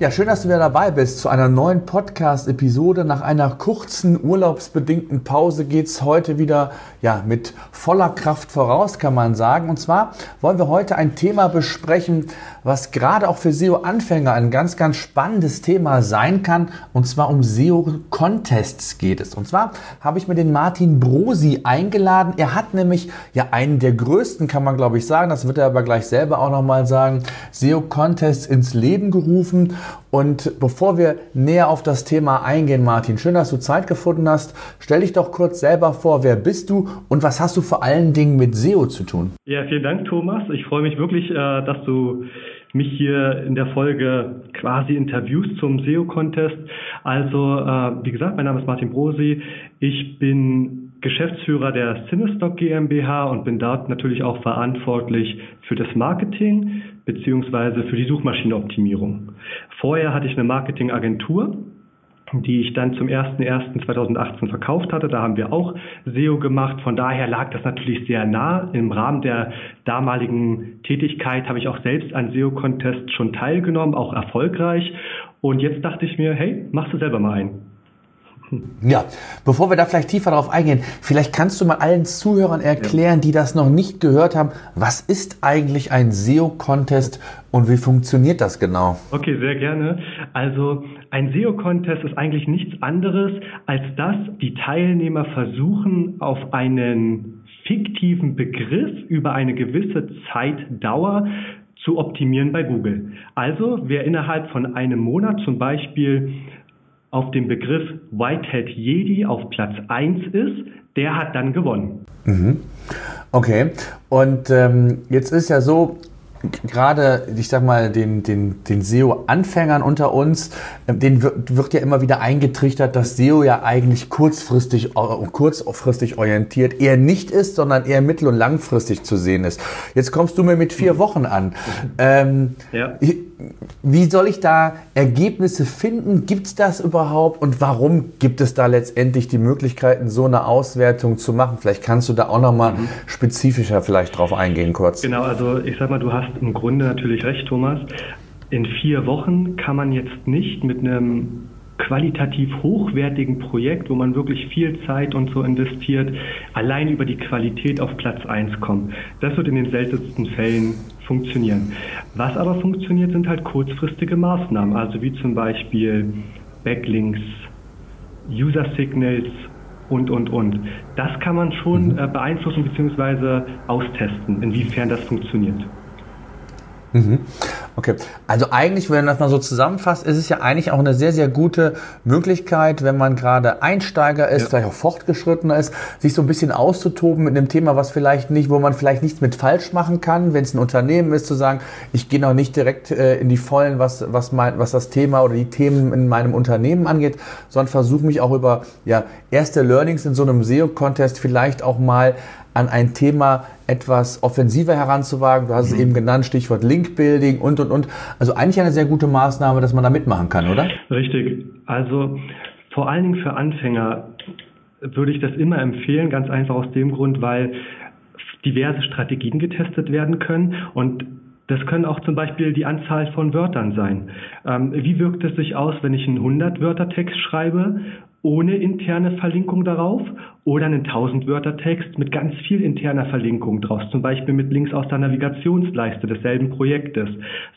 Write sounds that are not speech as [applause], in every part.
Ja, schön, dass du wieder dabei bist zu einer neuen Podcast-Episode. Nach einer kurzen urlaubsbedingten Pause geht's heute wieder ja, mit voller Kraft voraus, kann man sagen. Und zwar wollen wir heute ein Thema besprechen, was gerade auch für SEO-Anfänger ein ganz, ganz spannendes Thema sein kann. Und zwar um SEO-Contests geht es. Und zwar habe ich mir den Martin Brosi eingeladen. Er hat nämlich ja einen der größten, kann man glaube ich sagen, das wird er aber gleich selber auch nochmal sagen, SEO-Contests ins Leben gerufen. Und bevor wir näher auf das Thema eingehen, Martin, schön, dass du Zeit gefunden hast. Stell dich doch kurz selber vor, wer bist du und was hast du vor allen Dingen mit SEO zu tun? Ja, vielen Dank, Thomas. Ich freue mich wirklich, äh, dass du mich hier in der Folge quasi interviewst zum SEO-Contest. Also, äh, wie gesagt, mein Name ist Martin Brosi. Ich bin Geschäftsführer der Cinestock GmbH und bin dort natürlich auch verantwortlich für das Marketing beziehungsweise für die Suchmaschinenoptimierung. Vorher hatte ich eine Marketingagentur, die ich dann zum 01.01.2018 verkauft hatte. Da haben wir auch SEO gemacht. Von daher lag das natürlich sehr nah. Im Rahmen der damaligen Tätigkeit habe ich auch selbst an SEO-Contest schon teilgenommen, auch erfolgreich. Und jetzt dachte ich mir, hey, machst du selber mal ein. Ja, bevor wir da vielleicht tiefer darauf eingehen, vielleicht kannst du mal allen Zuhörern erklären, die das noch nicht gehört haben, was ist eigentlich ein SEO-Contest und wie funktioniert das genau? Okay, sehr gerne. Also ein SEO-Contest ist eigentlich nichts anderes, als dass die Teilnehmer versuchen, auf einen fiktiven Begriff über eine gewisse Zeitdauer zu optimieren bei Google. Also wer innerhalb von einem Monat zum Beispiel auf dem Begriff Whitehead Jedi auf Platz 1 ist, der hat dann gewonnen. Mhm. Okay, und ähm, jetzt ist ja so, gerade, ich sag mal, den, den, den SEO-Anfängern unter uns, ähm, denen wird, wird ja immer wieder eingetrichtert, dass SEO ja eigentlich kurzfristig, kurzfristig orientiert eher nicht ist, sondern eher mittel- und langfristig zu sehen ist. Jetzt kommst du mir mit vier Wochen an. Ähm, ja. Wie soll ich da Ergebnisse finden? Gibt es das überhaupt? Und warum gibt es da letztendlich die Möglichkeiten, so eine Auswertung zu machen? Vielleicht kannst du da auch nochmal mhm. spezifischer vielleicht drauf eingehen kurz. Genau, also ich sag mal, du hast im Grunde natürlich recht, Thomas. In vier Wochen kann man jetzt nicht mit einem qualitativ hochwertigen Projekt, wo man wirklich viel Zeit und so investiert, allein über die Qualität auf Platz 1 kommen. Das wird in den seltensten Fällen funktionieren. Was aber funktioniert, sind halt kurzfristige Maßnahmen, also wie zum Beispiel Backlinks, User Signals und, und, und. Das kann man schon mhm. äh, beeinflussen bzw. austesten, inwiefern das funktioniert. Mhm. Okay, also eigentlich, wenn man das mal so zusammenfasst, ist es ja eigentlich auch eine sehr, sehr gute Möglichkeit, wenn man gerade Einsteiger ist, ja. vielleicht auch fortgeschrittener ist, sich so ein bisschen auszutoben mit einem Thema, was vielleicht nicht, wo man vielleicht nichts mit falsch machen kann, wenn es ein Unternehmen ist, zu sagen, ich gehe noch nicht direkt äh, in die Vollen, was, was, mein, was das Thema oder die Themen in meinem Unternehmen angeht, sondern versuche mich auch über ja, erste Learnings in so einem SEO-Contest vielleicht auch mal an ein Thema etwas offensiver heranzuwagen. Du hast es mhm. eben genannt, Stichwort Link-Building und, und, und. Also eigentlich eine sehr gute Maßnahme, dass man da mitmachen kann, oder? Richtig. Also vor allen Dingen für Anfänger würde ich das immer empfehlen, ganz einfach aus dem Grund, weil diverse Strategien getestet werden können und das können auch zum Beispiel die Anzahl von Wörtern sein. Ähm, wie wirkt es sich aus, wenn ich einen 100-Wörter-Text schreibe ohne interne Verlinkung darauf oder einen 1000-Wörter-Text mit ganz viel interner Verlinkung draus, zum Beispiel mit Links aus der Navigationsleiste desselben Projektes.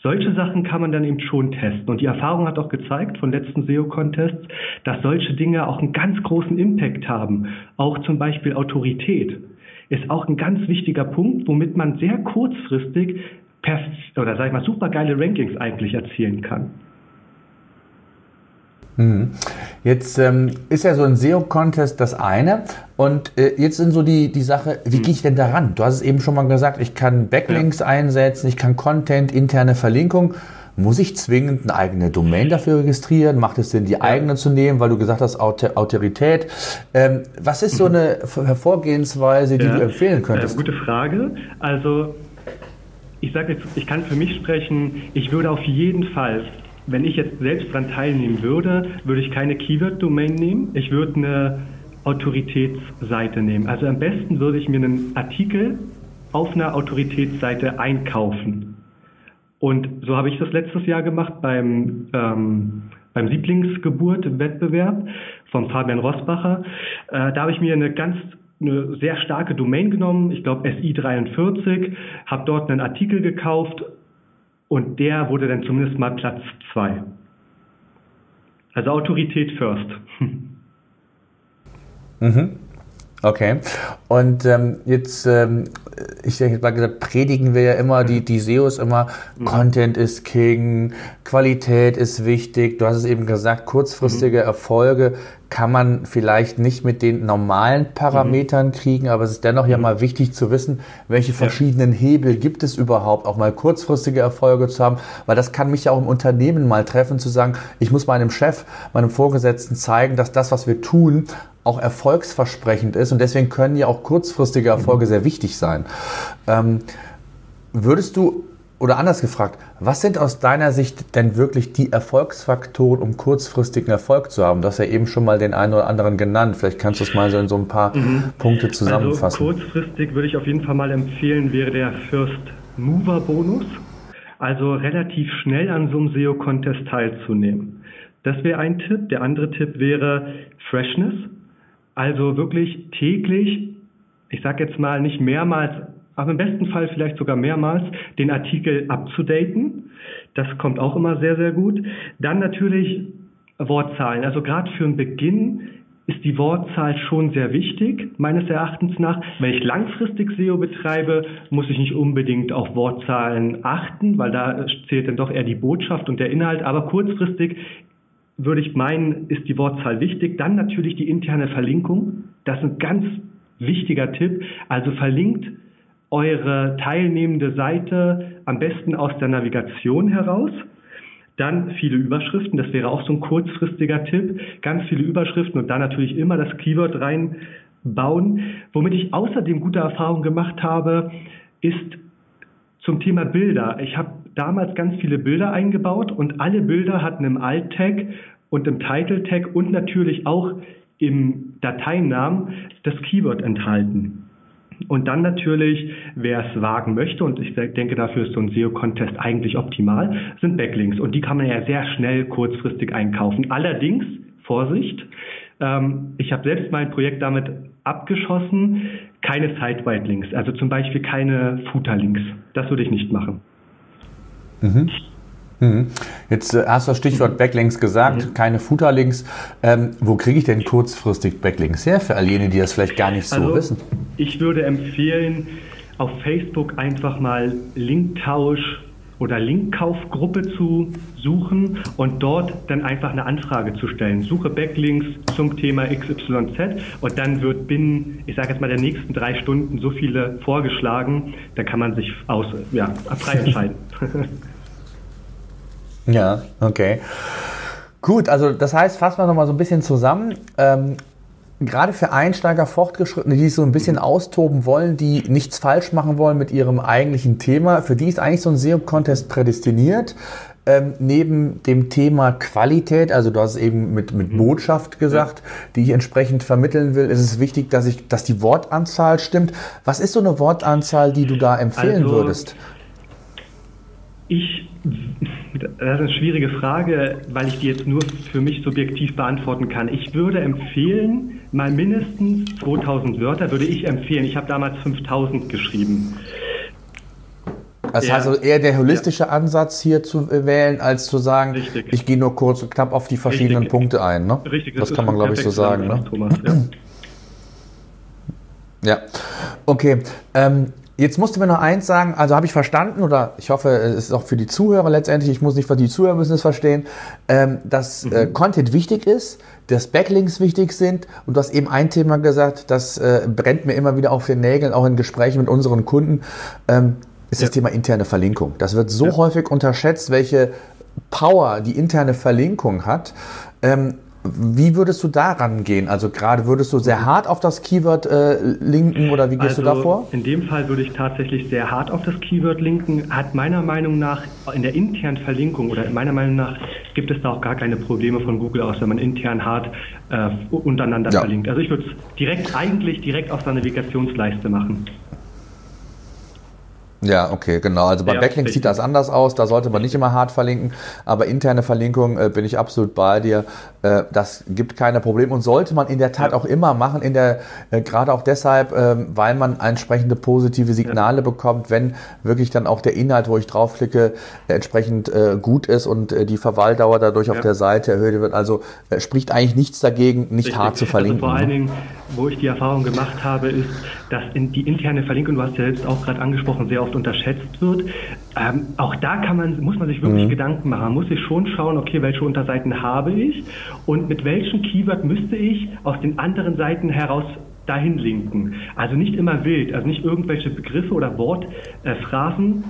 Solche Sachen kann man dann eben schon testen. Und die Erfahrung hat auch gezeigt von letzten SEO-Contests, dass solche Dinge auch einen ganz großen Impact haben. Auch zum Beispiel Autorität ist auch ein ganz wichtiger Punkt, womit man sehr kurzfristig oder sag ich mal supergeile Rankings eigentlich erzielen kann. Mhm. Jetzt ähm, ist ja so ein SEO-Contest das eine. Und äh, jetzt sind so die, die Sache, wie mhm. gehe ich denn daran? Du hast es eben schon mal gesagt, ich kann Backlinks ja. einsetzen, ich kann Content, interne Verlinkung. muss ich zwingend eine eigene Domain dafür registrieren? Macht es Sinn, die eigene zu nehmen, weil du gesagt hast, Autorität? Ähm, was ist so eine Hervorgehensweise, die ja, du empfehlen könntest? Äh, gute Frage. Also ich sage jetzt, ich kann für mich sprechen, ich würde auf jeden Fall, wenn ich jetzt selbst daran teilnehmen würde, würde ich keine Keyword-Domain nehmen. Ich würde eine Autoritätsseite nehmen. Also am besten würde ich mir einen Artikel auf einer Autoritätsseite einkaufen. Und so habe ich das letztes Jahr gemacht beim, ähm, beim Sieblingsgeburt-Wettbewerb von Fabian Rossbacher. Äh, da habe ich mir eine ganz eine sehr starke Domain genommen, ich glaube SI43, habe dort einen Artikel gekauft und der wurde dann zumindest mal Platz 2. Also Autorität first. [laughs] Mhm. Okay. Und ähm, jetzt, ähm, ich denke mal gesagt, predigen wir ja immer, die, die SEOs immer, mhm. Content ist King, Qualität ist wichtig. Du hast es eben gesagt, kurzfristige mhm. Erfolge kann man vielleicht nicht mit den normalen Parametern mhm. kriegen, aber es ist dennoch ja mhm. mal wichtig zu wissen, welche verschiedenen Hebel gibt es überhaupt, auch mal kurzfristige Erfolge zu haben, weil das kann mich ja auch im Unternehmen mal treffen, zu sagen, ich muss meinem Chef, meinem Vorgesetzten zeigen, dass das, was wir tun, auch erfolgsversprechend ist und deswegen können ja auch kurzfristige Erfolge sehr wichtig sein. Ähm, würdest du, oder anders gefragt, was sind aus deiner Sicht denn wirklich die Erfolgsfaktoren, um kurzfristigen Erfolg zu haben? Du hast ja eben schon mal den einen oder anderen genannt. Vielleicht kannst du es mal so in so ein paar mhm. Punkte zusammenfassen. Also kurzfristig würde ich auf jeden Fall mal empfehlen, wäre der First Mover Bonus. Also relativ schnell an so einem SEO-Contest teilzunehmen. Das wäre ein Tipp. Der andere Tipp wäre Freshness. Also wirklich täglich, ich sage jetzt mal nicht mehrmals, aber im besten Fall vielleicht sogar mehrmals, den Artikel abzudaten. Das kommt auch immer sehr, sehr gut. Dann natürlich Wortzahlen. Also gerade für den Beginn ist die Wortzahl schon sehr wichtig, meines Erachtens nach. Wenn ich langfristig SEO betreibe, muss ich nicht unbedingt auf Wortzahlen achten, weil da zählt dann doch eher die Botschaft und der Inhalt. Aber kurzfristig würde ich meinen, ist die Wortzahl wichtig. Dann natürlich die interne Verlinkung. Das ist ein ganz wichtiger Tipp. Also verlinkt eure teilnehmende Seite am besten aus der Navigation heraus. Dann viele Überschriften, das wäre auch so ein kurzfristiger Tipp. Ganz viele Überschriften und dann natürlich immer das Keyword reinbauen. Womit ich außerdem gute Erfahrungen gemacht habe, ist zum Thema Bilder. Ich habe damals ganz viele Bilder eingebaut und alle Bilder hatten im Alt-Tag und im Title-Tag und natürlich auch im Dateinamen das Keyword enthalten. Und dann natürlich, wer es wagen möchte, und ich denke, dafür ist so ein SEO-Contest eigentlich optimal, sind Backlinks. Und die kann man ja sehr schnell kurzfristig einkaufen. Allerdings, Vorsicht, ähm, ich habe selbst mein Projekt damit abgeschossen, keine Site-Wide-Links, also zum Beispiel keine Footer-Links. Das würde ich nicht machen. Mhm. Mhm. Jetzt äh, hast du das Stichwort Backlinks gesagt, mhm. keine Footerlinks. Ähm, wo kriege ich denn kurzfristig Backlinks her für all jene, die das vielleicht gar nicht so also, wissen? Ich würde empfehlen, auf Facebook einfach mal Linktausch oder Linkkaufgruppe zu suchen und dort dann einfach eine Anfrage zu stellen. Suche Backlinks zum Thema XYZ und dann wird binnen, ich sage jetzt mal, der nächsten drei Stunden so viele vorgeschlagen, da kann man sich aus, ja, frei [laughs] entscheiden. [laughs] Ja, okay. Gut, also das heißt, fassen wir nochmal so ein bisschen zusammen. Ähm, gerade für Einsteiger, Fortgeschrittene, die sich so ein bisschen austoben wollen, die nichts falsch machen wollen mit ihrem eigentlichen Thema, für die ist eigentlich so ein SEO-Contest prädestiniert. Ähm, neben dem Thema Qualität, also du hast es eben mit, mit mhm. Botschaft gesagt, die ich entsprechend vermitteln will, ist es wichtig, dass ich, dass die Wortanzahl stimmt. Was ist so eine Wortanzahl, die du da empfehlen also, würdest? Ich das ist eine schwierige Frage, weil ich die jetzt nur für mich subjektiv beantworten kann. Ich würde empfehlen, mal mindestens 2000 Wörter würde ich empfehlen. Ich habe damals 5000 geschrieben. Das heißt also eher der holistische ja. Ansatz hier zu wählen, als zu sagen, Richtig. ich gehe nur kurz und knapp auf die verschiedenen Richtig. Punkte ein. Ne? Richtig, das, das kann man, glaube ich, so sagen. Ne? Thomas, ja. ja, okay. Ähm, Jetzt musst du mir noch eins sagen, also habe ich verstanden, oder ich hoffe, es ist auch für die Zuhörer letztendlich, ich muss nicht für die Zuhörer müssen es verstehen, ähm, dass äh, mhm. Content wichtig ist, dass Backlinks wichtig sind und du hast eben ein Thema gesagt, das äh, brennt mir immer wieder auf den Nägeln, auch in Gesprächen mit unseren Kunden. Ähm, ist ja. das Thema interne Verlinkung. Das wird so ja. häufig unterschätzt, welche Power die interne Verlinkung hat. Ähm, wie würdest du daran gehen? Also gerade würdest du sehr hart auf das Keyword äh, linken oder wie gehst also du da vor? In dem Fall würde ich tatsächlich sehr hart auf das Keyword linken. Hat meiner Meinung nach in der internen Verlinkung oder meiner Meinung nach gibt es da auch gar keine Probleme von Google aus, wenn man intern hart äh, untereinander ja. verlinkt. Also ich würde es direkt eigentlich direkt auf der Navigationsleiste machen. Ja, okay, genau. Also bei ja, Backlinks sieht das anders aus. Da sollte man nicht immer hart verlinken. Aber interne Verlinkung äh, bin ich absolut bei dir. Äh, das gibt keine Probleme und sollte man in der Tat ja. auch immer machen. In der äh, gerade auch deshalb, ähm, weil man entsprechende positive Signale ja. bekommt, wenn wirklich dann auch der Inhalt, wo ich draufklicke, entsprechend äh, gut ist und äh, die Verweildauer dadurch auf der Seite erhöht wird. Also äh, spricht eigentlich nichts dagegen, nicht Richtig. hart zu verlinken. Also vor allen ne? Dingen, wo ich die Erfahrung gemacht habe, ist, dass in die interne Verlinkung, du hast ja selbst auch gerade angesprochen, sehr oft unterschätzt wird. Ähm, auch da kann man, muss man sich wirklich mhm. Gedanken machen. Man muss sich schon schauen, okay, welche Unterseiten habe ich und mit welchem Keyword müsste ich aus den anderen Seiten heraus dahin linken. Also nicht immer wild, also nicht irgendwelche Begriffe oder Wortphrasen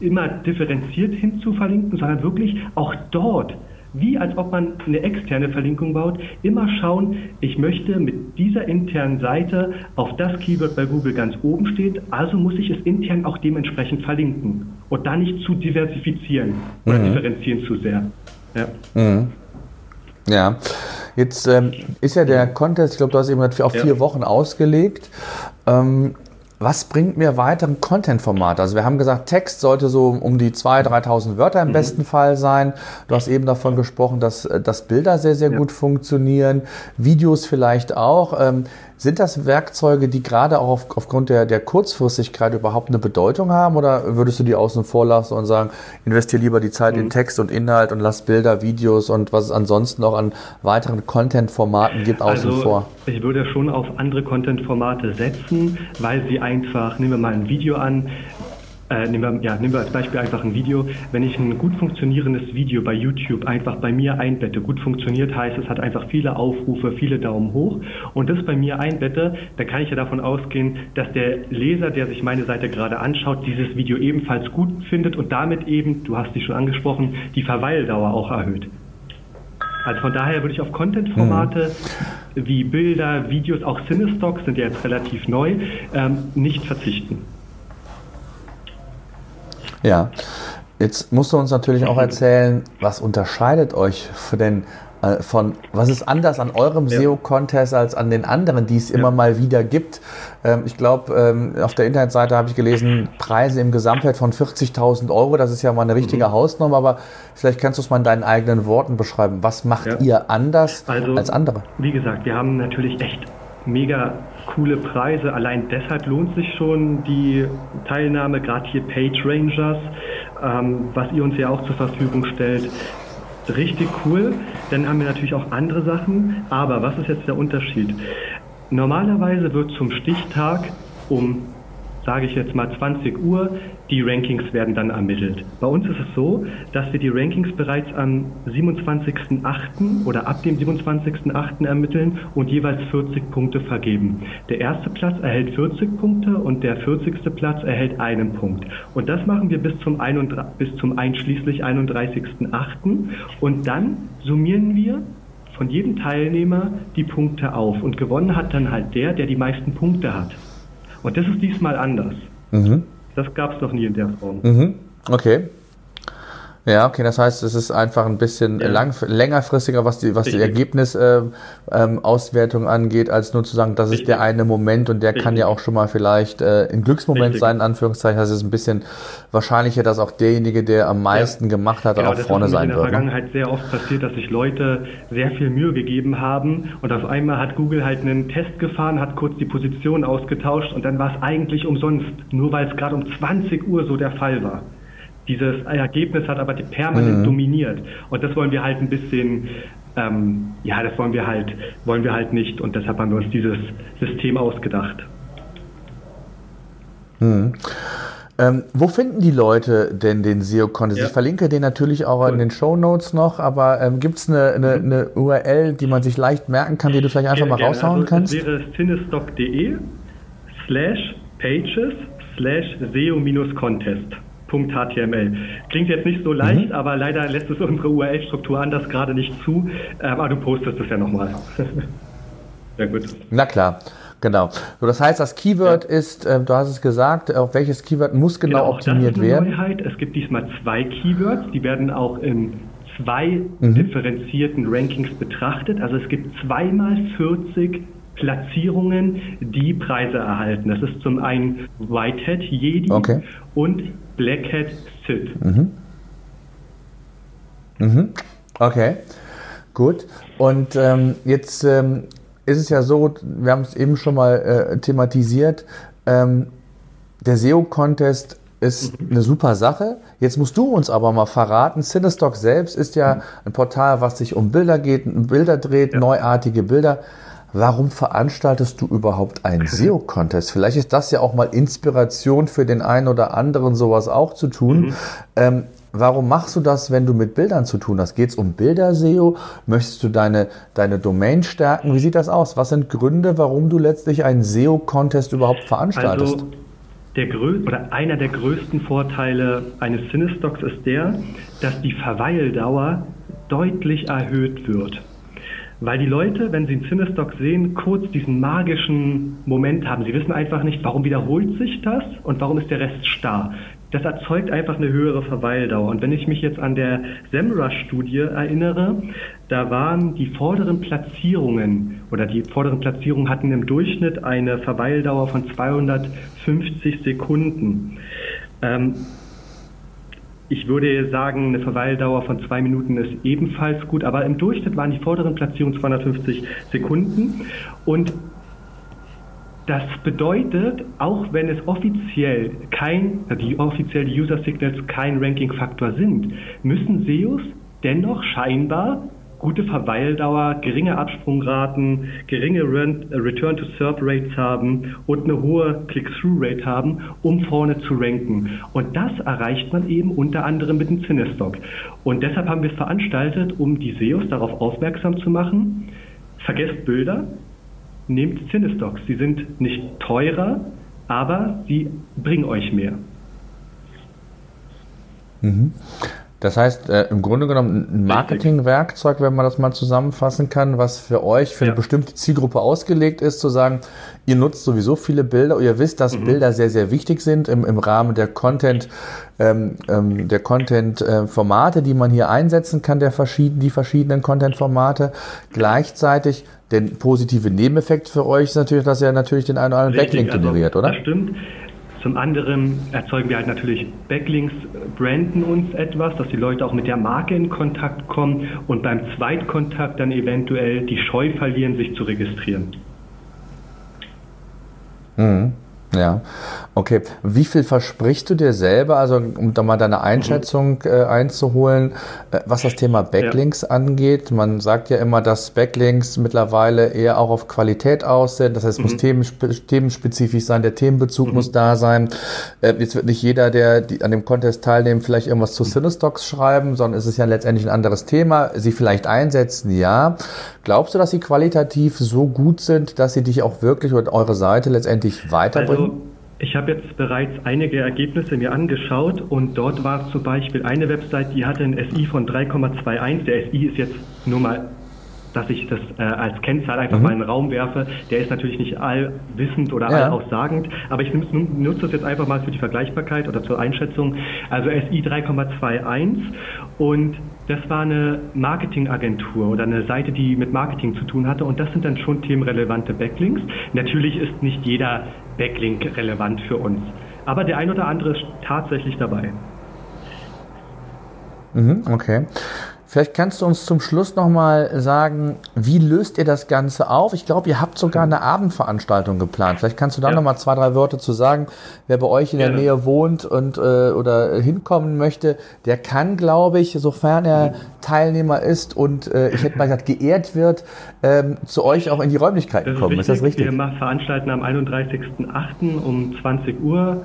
äh, immer differenziert hinzuverlinken, sondern wirklich auch dort wie als ob man eine externe Verlinkung baut, immer schauen, ich möchte mit dieser internen Seite auf das Keyword bei Google ganz oben steht, also muss ich es intern auch dementsprechend verlinken und da nicht zu diversifizieren oder mhm. differenzieren zu sehr. Ja. Mhm. Ja, jetzt ähm, ist ja der Contest, ich glaube, du hast eben auf vier ja. Wochen ausgelegt. Ähm, was bringt mir weitere Content-Formate? Also wir haben gesagt, Text sollte so um die 2.000, 3.000 Wörter im mhm. besten Fall sein. Du hast eben davon gesprochen, dass, äh, dass Bilder sehr, sehr ja. gut funktionieren. Videos vielleicht auch. Ähm, sind das Werkzeuge, die gerade auch auf, aufgrund der, der Kurzfristigkeit überhaupt eine Bedeutung haben oder würdest du die außen vor lassen und sagen, investiere lieber die Zeit mhm. in Text und Inhalt und lass Bilder, Videos und was es ansonsten noch an weiteren Content-Formaten gibt außen also, vor? Ich würde schon auf andere Content-Formate setzen, weil sie einfach, nehmen wir mal ein Video an, äh, nehmen, wir, ja, nehmen wir als Beispiel einfach ein Video. Wenn ich ein gut funktionierendes Video bei YouTube einfach bei mir einbette, gut funktioniert heißt, es hat einfach viele Aufrufe, viele Daumen hoch und das bei mir einbette, dann kann ich ja davon ausgehen, dass der Leser, der sich meine Seite gerade anschaut, dieses Video ebenfalls gut findet und damit eben, du hast dich schon angesprochen, die Verweildauer auch erhöht. Also von daher würde ich auf Content-Formate mhm. wie Bilder, Videos, auch Cinestock sind ja jetzt relativ neu, ähm, nicht verzichten. Ja, jetzt musst du uns natürlich auch erzählen, was unterscheidet euch von den äh, von was ist anders an eurem ja. SEO-Contest als an den anderen, die es ja. immer mal wieder gibt. Ähm, ich glaube, ähm, auf der Internetseite habe ich gelesen, Preise im Gesamtwert von 40.000 Euro. Das ist ja mal eine richtige mhm. Hausnummer, aber vielleicht kannst du es mal in deinen eigenen Worten beschreiben. Was macht ja. ihr anders also, als andere? Wie gesagt, wir haben natürlich echt mega coole Preise. Allein deshalb lohnt sich schon die Teilnahme, gerade hier Page Rangers, ähm, was ihr uns ja auch zur Verfügung stellt. Richtig cool. Dann haben wir natürlich auch andere Sachen. Aber was ist jetzt der Unterschied? Normalerweise wird zum Stichtag um sage ich jetzt mal 20 Uhr, die Rankings werden dann ermittelt. Bei uns ist es so, dass wir die Rankings bereits am 27.08. oder ab dem 27.08. ermitteln und jeweils 40 Punkte vergeben. Der erste Platz erhält 40 Punkte und der 40. Platz erhält einen Punkt. Und das machen wir bis zum, 31, bis zum einschließlich 31.08. Und dann summieren wir von jedem Teilnehmer die Punkte auf. Und gewonnen hat dann halt der, der die meisten Punkte hat. Und das ist diesmal anders. Mhm. Das gab es noch nie in der Form. Mhm. Okay. Ja, okay, das heißt, es ist einfach ein bisschen ja. lang, längerfristiger, was die, was die Ergebnisauswertung äh, ähm, angeht, als nur zu sagen, das Richtig. ist der eine Moment und der Richtig. kann ja auch schon mal vielleicht äh, ein Glücksmoment sein, in Anführungszeichen. Das ist ein bisschen wahrscheinlicher, dass auch derjenige, der am meisten ja. gemacht hat, genau, auch vorne sein wird. Das ist in der ne? Vergangenheit sehr oft passiert, dass sich Leute sehr viel Mühe gegeben haben und auf einmal hat Google halt einen Test gefahren, hat kurz die Position ausgetauscht und dann war es eigentlich umsonst, nur weil es gerade um 20 Uhr so der Fall war dieses Ergebnis hat aber permanent mhm. dominiert. Und das wollen wir halt ein bisschen, ähm, ja, das wollen wir halt, wollen wir halt nicht. Und deshalb haben wir uns dieses System ausgedacht. Mhm. Ähm, wo finden die Leute denn den SEO-Contest? Ja. Ich verlinke den natürlich auch cool. in den Show Notes noch, aber ähm, gibt es eine, eine, mhm. eine, URL, die man sich leicht merken kann, die du vielleicht einfach ja, mal gerne. raushauen also, kannst? Das wäre cinestock.de slash pages slash SEO-Contest. .html. Klingt jetzt nicht so leicht, mhm. aber leider lässt es unsere URL-Struktur anders gerade nicht zu. Ähm, aber du postest es ja nochmal. ja, [laughs] gut. Na klar. Genau. So, das heißt, das Keyword ja. ist, äh, du hast es gesagt, auf welches Keyword muss genau, genau optimiert das ist eine werden? Neuheit. Es gibt diesmal zwei Keywords, die werden auch in zwei mhm. differenzierten Rankings betrachtet. Also es gibt zweimal 40 Platzierungen, die Preise erhalten. Das ist zum einen Whitehead Jedi okay. und Blackhead Sid. Mhm. Mhm. Okay, gut. Und ähm, jetzt ähm, ist es ja so, wir haben es eben schon mal äh, thematisiert, ähm, der SEO-Contest ist eine super Sache. Jetzt musst du uns aber mal verraten, Cinestock selbst ist ja ein Portal, was sich um Bilder geht, Bilder dreht, ja. neuartige Bilder. Warum veranstaltest du überhaupt einen [laughs] SEO-Contest? Vielleicht ist das ja auch mal Inspiration für den einen oder anderen, sowas auch zu tun. Mhm. Ähm, warum machst du das, wenn du mit Bildern zu tun hast? Geht es um Bilder-SEO? Möchtest du deine, deine Domain stärken? Wie sieht das aus? Was sind Gründe, warum du letztlich einen SEO-Contest überhaupt veranstaltest? Also der grö oder einer der größten Vorteile eines Cinestocks ist der, dass die Verweildauer deutlich erhöht wird. Weil die Leute, wenn sie einen Cinestock sehen, kurz diesen magischen Moment haben. Sie wissen einfach nicht, warum wiederholt sich das und warum ist der Rest starr. Das erzeugt einfach eine höhere Verweildauer. Und wenn ich mich jetzt an der SEMrush-Studie erinnere, da waren die vorderen Platzierungen oder die vorderen Platzierungen hatten im Durchschnitt eine Verweildauer von 250 Sekunden. Ähm, ich würde sagen, eine Verweildauer von zwei Minuten ist ebenfalls gut, aber im Durchschnitt waren die vorderen Platzierungen 250 Sekunden. Und das bedeutet, auch wenn es offiziell kein, die offiziell die User Signals kein Ranking-Faktor sind, müssen SEOs dennoch scheinbar gute Verweildauer, geringe Absprungraten, geringe Return-to-Serve-Rates haben und eine hohe Click-Through-Rate haben, um vorne zu ranken. Und das erreicht man eben unter anderem mit dem Cinestock. Und deshalb haben wir es veranstaltet, um die SEOs darauf aufmerksam zu machen. Vergesst Bilder, nehmt Cinestocks. Sie sind nicht teurer, aber sie bringen euch mehr. Mhm. Das heißt, äh, im Grunde genommen ein Marketingwerkzeug, wenn man das mal zusammenfassen kann, was für euch, für ja. eine bestimmte Zielgruppe ausgelegt ist, zu sagen, ihr nutzt sowieso viele Bilder, ihr wisst, dass mhm. Bilder sehr, sehr wichtig sind im, im Rahmen der Content, ähm, ähm, der Content-Formate, die man hier einsetzen kann, der verschiedenen, die verschiedenen Content-Formate. Gleichzeitig der positive Nebeneffekt für euch ist natürlich, dass er natürlich den einen oder anderen Richtig, Backlink also generiert, oder? Das stimmt. Zum anderen erzeugen wir halt natürlich Backlinks, branden uns etwas, dass die Leute auch mit der Marke in Kontakt kommen und beim Zweitkontakt dann eventuell die Scheu verlieren, sich zu registrieren. Mhm. Ja, okay. Wie viel versprichst du dir selber, also um da mal deine Einschätzung äh, einzuholen, äh, was das Thema Backlinks ja. angeht? Man sagt ja immer, dass Backlinks mittlerweile eher auch auf Qualität aus sind. Das heißt, es mhm. muss themenspe themenspezifisch sein, der Themenbezug mhm. muss da sein. Äh, jetzt wird nicht jeder, der die, an dem Contest teilnimmt, vielleicht irgendwas zu mhm. Cinestocks schreiben, sondern es ist ja letztendlich ein anderes Thema. Sie vielleicht einsetzen, ja. Glaubst du, dass sie qualitativ so gut sind, dass sie dich auch wirklich und eure Seite letztendlich weiterbringen? Also ich habe jetzt bereits einige Ergebnisse mir angeschaut und dort war zum Beispiel eine Website, die hatte ein SI von 3,21. Der SI ist jetzt nur mal dass ich das äh, als Kennzahl einfach mhm. mal in den Raum werfe. Der ist natürlich nicht allwissend oder ja. allaussagend, aber ich nutze das jetzt einfach mal für die Vergleichbarkeit oder zur Einschätzung. Also SI 3,21 und das war eine Marketingagentur oder eine Seite, die mit Marketing zu tun hatte und das sind dann schon themenrelevante Backlinks. Natürlich ist nicht jeder Backlink relevant für uns, aber der ein oder andere ist tatsächlich dabei. Mhm, okay. Vielleicht kannst du uns zum Schluss nochmal sagen, wie löst ihr das Ganze auf? Ich glaube, ihr habt sogar eine Abendveranstaltung geplant. Vielleicht kannst du da ja. nochmal zwei, drei Worte zu sagen. Wer bei euch in der Gerne. Nähe wohnt und äh, oder hinkommen möchte, der kann, glaube ich, sofern er Teilnehmer ist und äh, ich hätte mal gesagt, geehrt wird, ähm, zu euch auch in die Räumlichkeiten kommen. Ist, ist das richtig? Wir veranstalten am 31.08. um 20 Uhr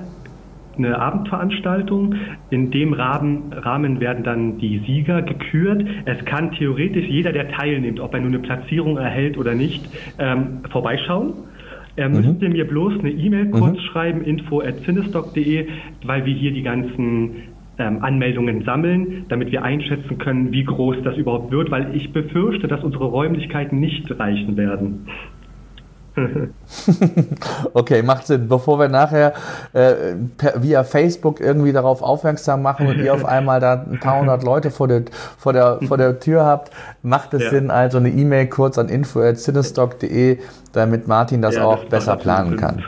eine Abendveranstaltung. In dem Rahmen, Rahmen werden dann die Sieger gekürt. Es kann theoretisch jeder, der teilnimmt, ob er nur eine Platzierung erhält oder nicht, ähm, vorbeischauen. Er mhm. müsste mir bloß eine E-Mail kurz mhm. schreiben, info at cinestock.de, weil wir hier die ganzen ähm, Anmeldungen sammeln, damit wir einschätzen können, wie groß das überhaupt wird, weil ich befürchte, dass unsere Räumlichkeiten nicht reichen werden. [laughs] okay, macht Sinn. Bevor wir nachher äh, per, via Facebook irgendwie darauf aufmerksam machen und ihr auf [laughs] einmal da ein paar hundert Leute vor der, vor der, vor der Tür habt, macht es ja. Sinn, also eine E-Mail kurz an info.cinestock.de, damit Martin das ja, auch das besser planen kann.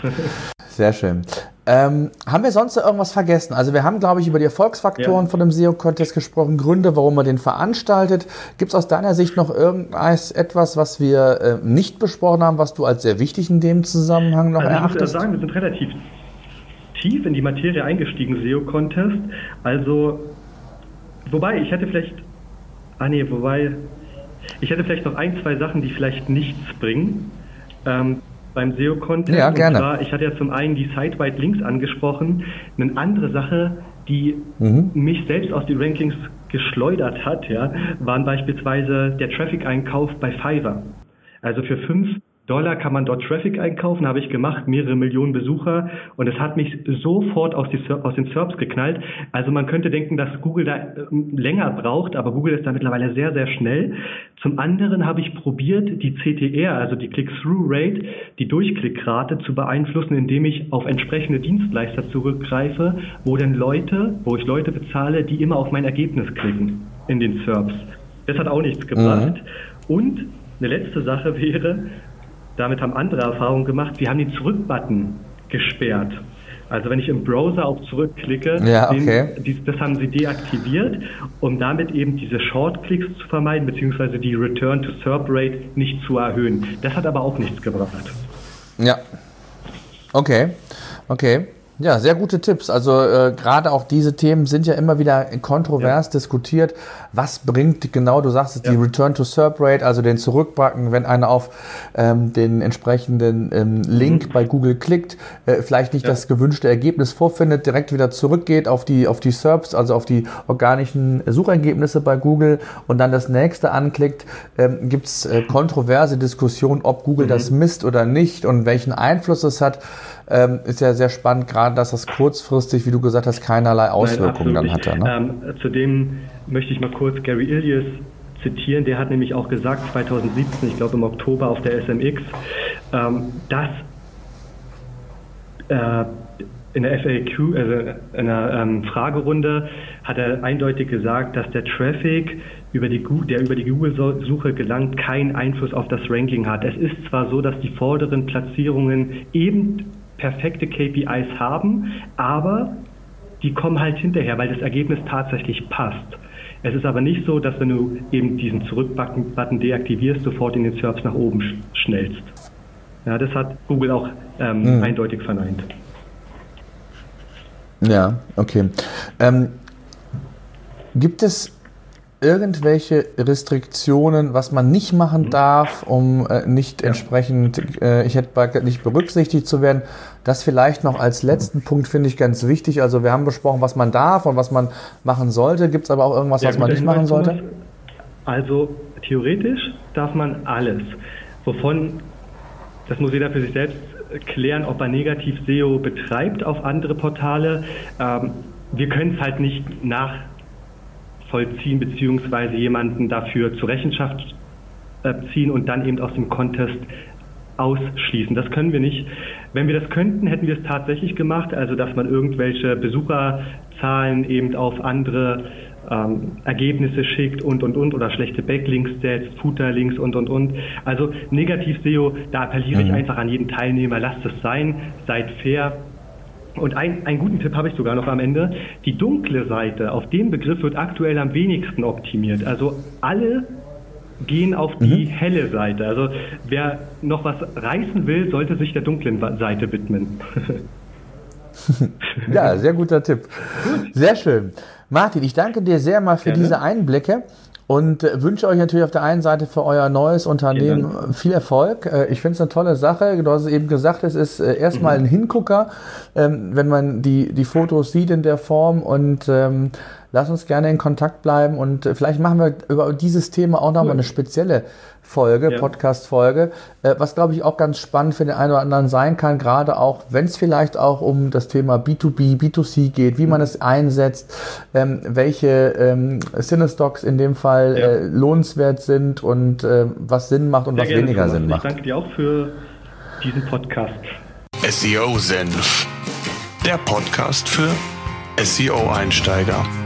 Sehr schön. Ähm, haben wir sonst irgendwas vergessen? Also wir haben, glaube ich, über die Erfolgsfaktoren ja. von dem SEO-Contest gesprochen, Gründe, warum man den veranstaltet. Gibt es aus deiner Sicht noch irgendetwas, was wir äh, nicht besprochen haben, was du als sehr wichtig in dem Zusammenhang noch also erachtest? Ich muss sagen, wir sind relativ tief in die Materie eingestiegen, SEO-Contest. Also, wobei, ich hätte vielleicht, ah nee, wobei, ich hätte vielleicht noch ein, zwei Sachen, die vielleicht nichts bringen. Ähm, beim SEO-Content. Ja, gerne. Zwar, ich hatte ja zum einen die Site-Wide-Links angesprochen. Eine andere Sache, die mhm. mich selbst aus den Rankings geschleudert hat, ja, waren beispielsweise der Traffic-Einkauf bei Fiverr. Also für fünf Dollar kann man dort Traffic einkaufen, habe ich gemacht, mehrere Millionen Besucher und es hat mich sofort aus, die, aus den SERPs geknallt. Also man könnte denken, dass Google da ähm, länger braucht, aber Google ist da mittlerweile sehr, sehr schnell. Zum anderen habe ich probiert, die CTR, also die Click-Through-Rate, die Durchklickrate zu beeinflussen, indem ich auf entsprechende Dienstleister zurückgreife, wo denn Leute, wo ich Leute bezahle, die immer auf mein Ergebnis klicken in den SERPs. Das hat auch nichts gebracht. Mhm. Und eine letzte Sache wäre, damit haben andere Erfahrungen gemacht. Sie haben den Zurück-Button gesperrt. Also wenn ich im Browser auf zurückklicke, ja, okay. den, das haben sie deaktiviert, um damit eben diese Shortclicks zu vermeiden, beziehungsweise die Return-to-Serp-Rate nicht zu erhöhen. Das hat aber auch nichts gebracht. Ja. Okay. Okay. Ja, sehr gute Tipps. Also äh, gerade auch diese Themen sind ja immer wieder kontrovers ja. diskutiert. Was bringt genau, du sagst es, ja. die Return to SERP Rate, also den Zurückbacken, wenn einer auf ähm, den entsprechenden ähm, Link mhm. bei Google klickt, äh, vielleicht nicht ja. das gewünschte Ergebnis vorfindet, direkt wieder zurückgeht auf die auf die SERPs, also auf die organischen Suchergebnisse bei Google und dann das nächste anklickt, ähm, gibt es äh, kontroverse Diskussionen, ob Google mhm. das misst oder nicht und welchen Einfluss es hat ähm, ist ja sehr spannend, gerade dass das kurzfristig, wie du gesagt hast, keinerlei Auswirkungen Nein, dann hatte. Ne? Ähm, zudem möchte ich mal kurz Gary Ilias zitieren. Der hat nämlich auch gesagt, 2017, ich glaube im Oktober auf der SMX, ähm, dass äh, in der FAQ, also in einer ähm, Fragerunde, hat er eindeutig gesagt, dass der Traffic, über die, der über die Google-Suche gelangt, keinen Einfluss auf das Ranking hat. Es ist zwar so, dass die vorderen Platzierungen eben perfekte KPIs haben, aber die kommen halt hinterher, weil das Ergebnis tatsächlich passt. Es ist aber nicht so, dass wenn du eben diesen Zurück-Button deaktivierst, sofort in den Search nach oben schnellst. Ja, das hat Google auch ähm, mhm. eindeutig verneint. Ja, okay. Ähm, gibt es irgendwelche Restriktionen, was man nicht machen mhm. darf, um äh, nicht entsprechend, äh, ich hätte nicht berücksichtigt zu werden. Das vielleicht noch als letzten Punkt finde ich ganz wichtig. Also wir haben besprochen, was man darf und was man machen sollte. Gibt es aber auch irgendwas, ja, was man nicht machen sollte? Also theoretisch darf man alles. Wovon, das muss jeder für sich selbst klären, ob er negativ SEO betreibt auf andere Portale. Ähm, wir können es halt nicht nach vollziehen beziehungsweise jemanden dafür zur Rechenschaft äh, ziehen und dann eben aus dem Contest ausschließen. Das können wir nicht. Wenn wir das könnten, hätten wir es tatsächlich gemacht, also dass man irgendwelche Besucherzahlen eben auf andere ähm, Ergebnisse schickt und und und oder schlechte Backlinks setzt, Footerlinks und und und. Also negativ SEO, da appelliere mhm. ich einfach an jeden Teilnehmer, lasst es sein, seid fair, und ein, einen guten Tipp habe ich sogar noch am Ende. Die dunkle Seite, auf dem Begriff wird aktuell am wenigsten optimiert. Also alle gehen auf die mhm. helle Seite. Also wer noch was reißen will, sollte sich der dunklen Seite widmen. [laughs] ja, sehr guter Tipp. Sehr schön. Martin, ich danke dir sehr mal für Gerne. diese Einblicke und äh, wünsche euch natürlich auf der einen Seite für euer neues Unternehmen viel Erfolg. Äh, ich finde es eine tolle Sache. Du hast es eben gesagt, es ist äh, erstmal mhm. ein Hingucker, ähm, wenn man die, die Fotos sieht in der Form und ähm, lass uns gerne in Kontakt bleiben und äh, vielleicht machen wir über dieses Thema auch nochmal eine spezielle Folge, ja. Podcast-Folge, äh, was glaube ich auch ganz spannend für den einen oder anderen sein kann, gerade auch, wenn es vielleicht auch um das Thema B2B, B2C geht, wie man es einsetzt, ähm, welche ähm, Cinestocks in dem Fall ja. äh, lohnenswert sind und äh, was Sinn macht und Sehr was weniger Thomas. Sinn macht. Ich danke dir auch für diesen Podcast. SEO Senf, der Podcast für SEO-Einsteiger.